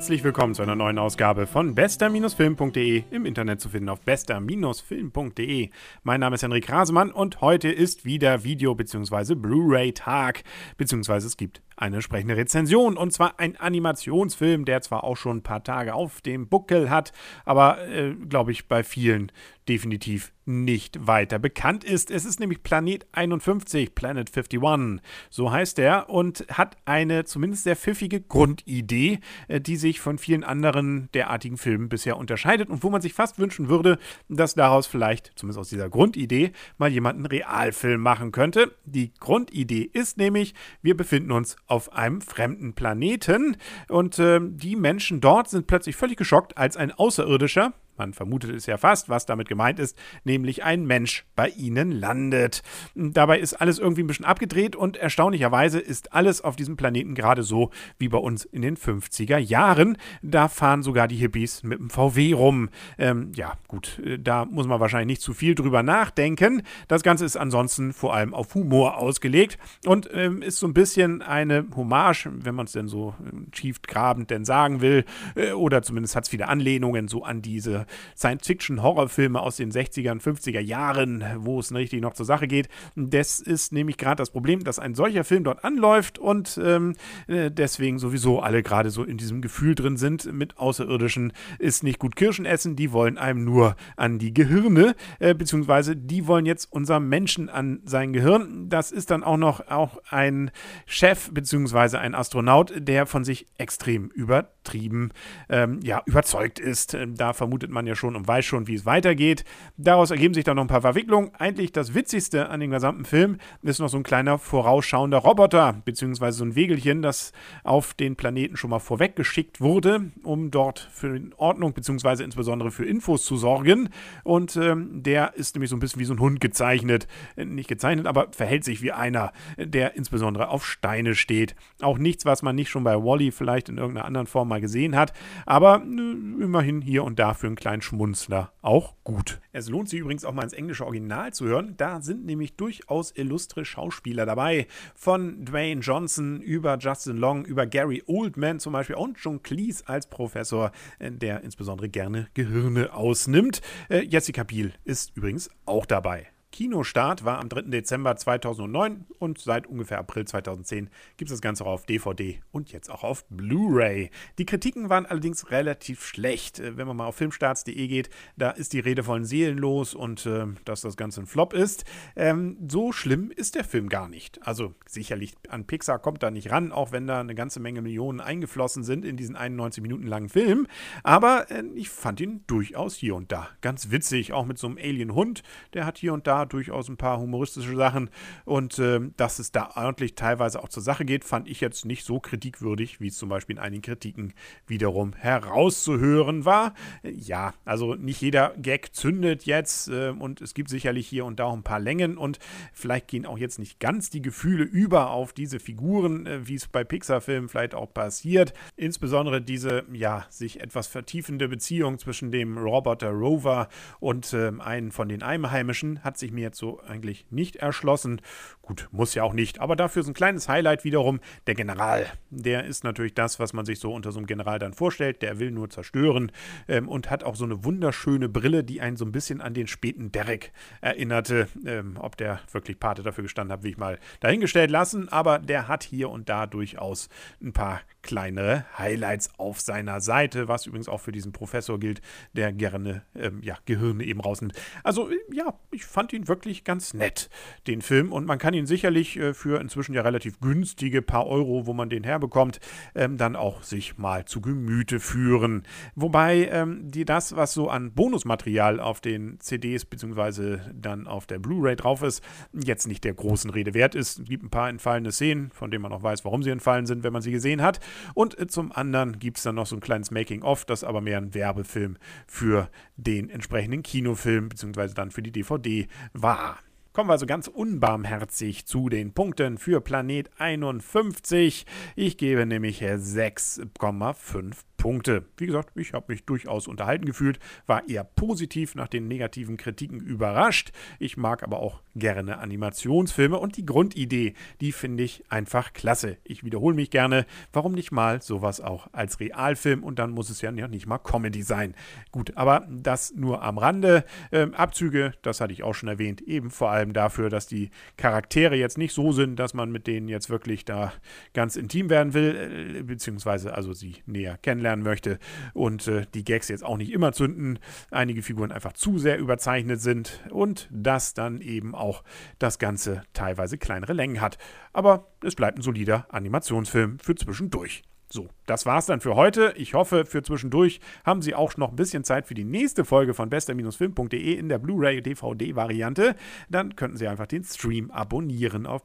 Herzlich willkommen zu einer neuen Ausgabe von bester-film.de im Internet zu finden auf bester-film.de. Mein Name ist Henrik Rasemann und heute ist wieder Video- bzw. Blu-ray-Tag, beziehungsweise es gibt eine entsprechende Rezension und zwar ein Animationsfilm, der zwar auch schon ein paar Tage auf dem Buckel hat, aber äh, glaube ich bei vielen definitiv nicht weiter bekannt ist. Es ist nämlich Planet 51, Planet 51, so heißt er und hat eine zumindest sehr pfiffige Grundidee, äh, die sich von vielen anderen derartigen Filmen bisher unterscheidet und wo man sich fast wünschen würde, dass daraus vielleicht, zumindest aus dieser Grundidee, mal jemand einen Realfilm machen könnte. Die Grundidee ist nämlich, wir befinden uns auf einem fremden Planeten und äh, die Menschen dort sind plötzlich völlig geschockt, als ein Außerirdischer, man vermutet es ja fast, was damit gemeint ist, nämlich ein Mensch bei ihnen landet. Dabei ist alles irgendwie ein bisschen abgedreht und erstaunlicherweise ist alles auf diesem Planeten gerade so wie bei uns in den 50er Jahren. Da fahren sogar die Hippies mit dem VW rum. Ähm, ja, gut, äh, da muss man wahrscheinlich nicht zu viel drüber nachdenken. Das Ganze ist ansonsten vor allem auf Humor ausgelegt und ähm, ist so ein bisschen eine Hommage, wenn man es denn so äh, tiefgrabend denn sagen will, äh, oder zumindest hat es viele Anlehnungen so an diese Science-Fiction-Horrorfilme aus den 60er und 50er Jahren, wo es richtig noch zur Sache geht. Das ist nämlich gerade das Problem, dass ein solcher Film dort anläuft und ähm, äh, deswegen sowieso alle gerade so in diesem Gefühl drin sind, mit Außerirdischen ist nicht gut Kirschen essen, die wollen einem nur an die Gehirne, äh, beziehungsweise die wollen jetzt unser Menschen an sein Gehirn. Das ist dann auch noch auch ein Chef, beziehungsweise ein Astronaut, der von sich extrem übertrieben, ähm, ja, überzeugt ist. Da vermutet man man ja schon und weiß schon, wie es weitergeht. Daraus ergeben sich dann noch ein paar Verwicklungen. Eigentlich das Witzigste an dem gesamten Film ist noch so ein kleiner vorausschauender Roboter, beziehungsweise so ein Wegelchen, das auf den Planeten schon mal vorweggeschickt wurde, um dort für Ordnung, beziehungsweise insbesondere für Infos zu sorgen. Und ähm, der ist nämlich so ein bisschen wie so ein Hund gezeichnet. Nicht gezeichnet, aber verhält sich wie einer, der insbesondere auf Steine steht. Auch nichts, was man nicht schon bei Wally vielleicht in irgendeiner anderen Form mal gesehen hat, aber äh, immerhin hier und da für einen kleinen Schmunzler auch gut. Es lohnt sich übrigens auch mal ins englische Original zu hören. Da sind nämlich durchaus illustre Schauspieler dabei. Von Dwayne Johnson über Justin Long, über Gary Oldman zum Beispiel und John Cleese als Professor, äh, der insbesondere gerne Gehirne ausnimmt. Äh, Jessica Biel ist übrigens auch dabei. Kinostart war am 3. Dezember 2009 und seit ungefähr April 2010 gibt es das Ganze auch auf DVD und jetzt auch auf Blu-ray. Die Kritiken waren allerdings relativ schlecht. Äh, wenn man mal auf filmstarts.de geht, da ist die Rede von Seelenlos und äh, dass das Ganze ein Flop ist. Ähm, so schlimm ist der Film gar nicht. Also sicherlich an Pixar kommt da nicht ran, auch wenn da eine ganze Menge Millionen eingeflossen sind in diesen 91 Minuten langen Film. Aber äh, ich fand ihn durchaus hier und da ganz witzig, auch mit so einem Alien-Hund. Der hat hier und da durchaus ein paar humoristische Sachen und äh, dass es da ordentlich teilweise auch zur Sache geht, fand ich jetzt nicht so kritikwürdig, wie es zum Beispiel in einigen Kritiken wiederum herauszuhören war. Ja, also nicht jeder Gag zündet jetzt äh, und es gibt sicherlich hier und da auch ein paar Längen und vielleicht gehen auch jetzt nicht ganz die Gefühle über auf diese Figuren, äh, wie es bei Pixar-Filmen vielleicht auch passiert. Insbesondere diese, ja, sich etwas vertiefende Beziehung zwischen dem Roboter Rover und äh, einem von den Einheimischen hat sich mir jetzt so eigentlich nicht erschlossen. Gut, muss ja auch nicht, aber dafür ist ein kleines Highlight wiederum der General. Der ist natürlich das, was man sich so unter so einem General dann vorstellt. Der will nur zerstören ähm, und hat auch so eine wunderschöne Brille, die einen so ein bisschen an den späten Derek erinnerte. Ähm, ob der wirklich Pate dafür gestanden hat, will ich mal dahingestellt lassen, aber der hat hier und da durchaus ein paar kleinere Highlights auf seiner Seite, was übrigens auch für diesen Professor gilt, der gerne ähm, ja, Gehirne eben rausnimmt. Also ja, ich fand ihn wirklich ganz nett, den Film. Und man kann ihn sicherlich äh, für inzwischen ja relativ günstige paar Euro, wo man den herbekommt, ähm, dann auch sich mal zu Gemüte führen. Wobei ähm, die das, was so an Bonusmaterial auf den CDs bzw. dann auf der Blu-ray drauf ist, jetzt nicht der großen Rede wert ist. Es gibt ein paar entfallene Szenen, von denen man auch weiß, warum sie entfallen sind, wenn man sie gesehen hat. Und äh, zum anderen gibt es dann noch so ein kleines Making-of, das aber mehr ein Werbefilm für den entsprechenden Kinofilm bzw. dann für die DVD war. Kommen wir also ganz unbarmherzig zu den Punkten für Planet 51. Ich gebe nämlich 6,5 Punkte. Wie gesagt, ich habe mich durchaus unterhalten gefühlt, war eher positiv nach den negativen Kritiken überrascht. Ich mag aber auch gerne Animationsfilme und die Grundidee, die finde ich einfach klasse. Ich wiederhole mich gerne, warum nicht mal sowas auch als Realfilm und dann muss es ja nicht mal Comedy sein. Gut, aber das nur am Rande. Ähm, Abzüge, das hatte ich auch schon erwähnt, eben vor allem dafür, dass die Charaktere jetzt nicht so sind, dass man mit denen jetzt wirklich da ganz intim werden will, äh, beziehungsweise also sie näher kennenlernen kennenlernen möchte und äh, die Gags jetzt auch nicht immer zünden, einige Figuren einfach zu sehr überzeichnet sind und dass dann eben auch das Ganze teilweise kleinere Längen hat. Aber es bleibt ein solider Animationsfilm für zwischendurch. So, das war's dann für heute. Ich hoffe, für zwischendurch haben Sie auch noch ein bisschen Zeit für die nächste Folge von bester-film.de in der Blu-ray DVD-Variante. Dann könnten Sie einfach den Stream abonnieren auf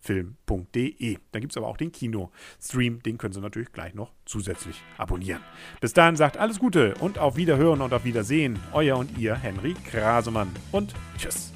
bester-film.de. Da gibt es aber auch den Kino-Stream, den können Sie natürlich gleich noch zusätzlich abonnieren. Bis dahin sagt alles Gute und auf Wiederhören und auf Wiedersehen. Euer und ihr Henry Krasemann und tschüss.